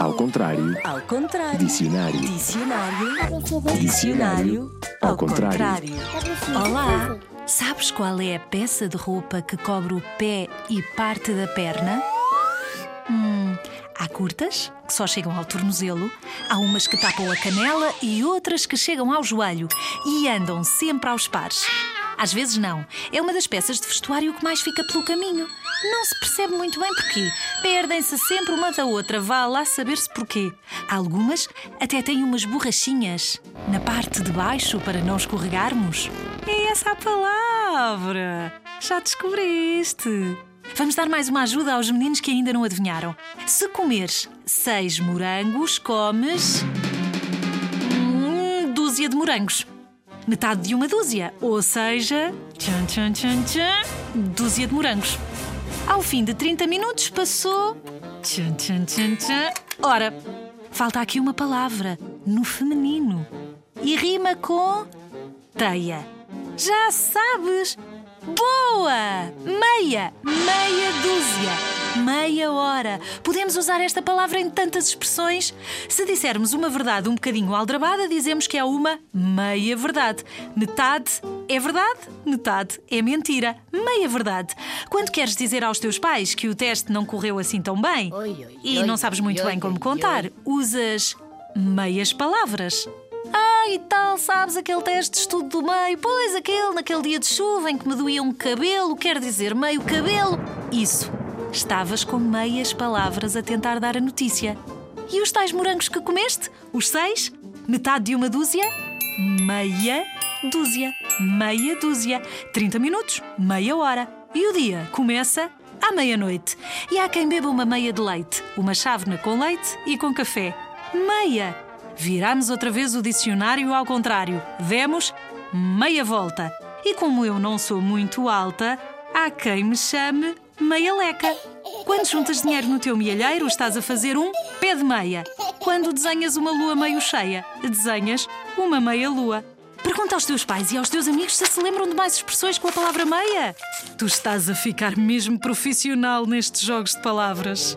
Ao contrário. Ao contrário. Dicionário. Dicionário. Dicionário. Ao contrário. Olá! Sabes qual é a peça de roupa que cobre o pé e parte da perna? Hum, há curtas, que só chegam ao tornozelo, há umas que tapam a canela e outras que chegam ao joelho e andam sempre aos pares. Às vezes não. É uma das peças de vestuário que mais fica pelo caminho. Não se percebe muito bem porquê. Perdem-se sempre uma da outra, vá lá saber-se porquê. Algumas até têm umas borrachinhas na parte de baixo para não escorregarmos. É essa a palavra! Já descobriste! Vamos dar mais uma ajuda aos meninos que ainda não adivinharam. Se comeres seis morangos, comes. Hum, dúzia de morangos. Metade de uma dúzia, ou seja. Tchan, tchan, tchan, tchan, dúzia de morangos. Ao fim de 30 minutos passou. Tchan, tchan, tchan, tchan. Ora, falta aqui uma palavra, no feminino. E rima com. teia. Já sabes! Boa! Meia! Meia dúzia! Meia hora! Podemos usar esta palavra em tantas expressões. Se dissermos uma verdade um bocadinho aldrabada, dizemos que é uma meia verdade. Metade é verdade, metade é mentira. Meia verdade. Quando queres dizer aos teus pais que o teste não correu assim tão bem Oi, oi, e oi, não sabes muito bem como contar, usas meias palavras. Ah, e tal, sabes aquele teste de estudo do meio? Pois, aquele naquele dia de chuva em que me doía um cabelo, quer dizer, meio cabelo. Isso. Estavas com meias palavras a tentar dar a notícia. E os tais morangos que comeste? Os seis? Metade de uma dúzia? Meia dúzia. Meia dúzia. 30 minutos, meia hora. E o dia começa à meia-noite. E há quem beba uma meia de leite, uma chávena com leite e com café. Meia. Viramos outra vez o dicionário ao contrário. Demos meia volta. E como eu não sou muito alta, há quem me chame meia leca. Quando juntas dinheiro no teu mielheiro, estás a fazer um pé de meia. Quando desenhas uma lua meio cheia, desenhas uma meia lua. Pergunta aos teus pais e aos teus amigos se se lembram de mais expressões com a palavra meia. Tu estás a ficar mesmo profissional nestes jogos de palavras.